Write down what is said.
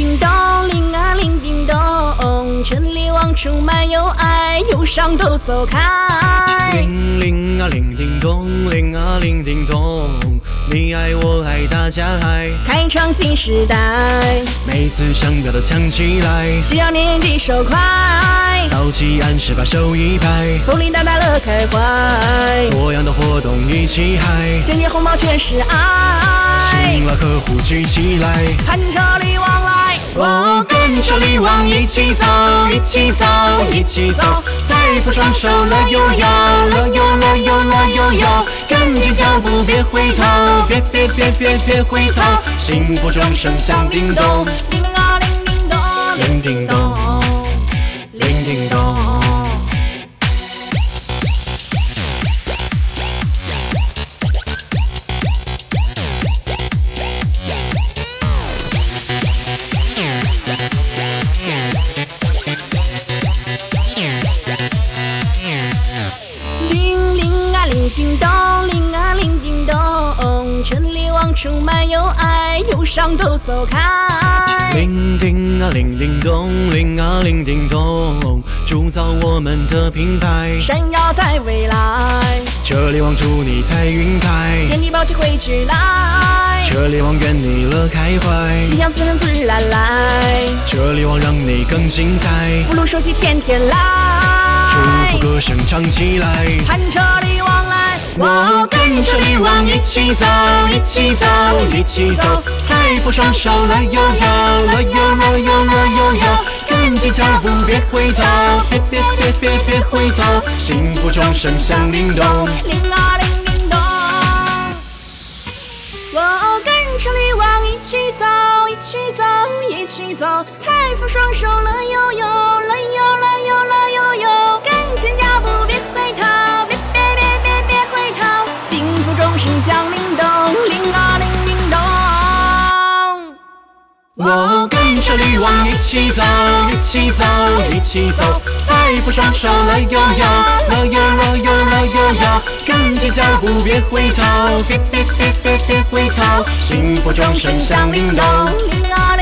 叮咚，铃啊铃叮咚，这里往充满有爱，忧伤都走开。铃铃啊铃叮咚，铃啊铃叮咚，你爱我爱大家爱，开创新时代，每次响标都抢起来，需要年底手快，到齐按时把手一拍，福利大大乐开怀，多样的活动一起嗨，现金红包全是爱，新老客户聚起来，看着礼往来，我跟着礼往一起走，一起走，一起走，财富双手乐悠悠，乐悠乐悠乐悠悠，跟紧脚步别回头，别别别别别回头，幸福钟声响叮咚，叮啊叮叮咚，叮叮咚，叮咚，铃啊铃叮咚，这里往充满有爱，忧伤都走开。铃叮啊铃叮咚，铃啊铃叮咚，铸造我们的品牌。闪耀在未来，这里望祝你财运开，天地宝气汇聚来，这里望愿你乐开怀，心想事成自然来，这里望让你更精彩。福禄寿喜天天来祝福，歌声唱起来，看着，我跟着你往一起走，一起走，一起走，财富双手乐悠悠，乐悠乐悠乐悠悠，跟紧脚步别回头，别别别别别回头，幸福钟声响叮咚。铃啊铃叮咚，我跟着你往一起走，一起走，一起走，财富双手乐悠悠，乐悠乐悠乐悠悠，跟紧脚步我跟着你往一起走，一起走，一起走，财富双手来摇摇，乐悠乐悠乐悠摇，跟着脚步别回头，别别别别别回头，幸福掌声响叮咚。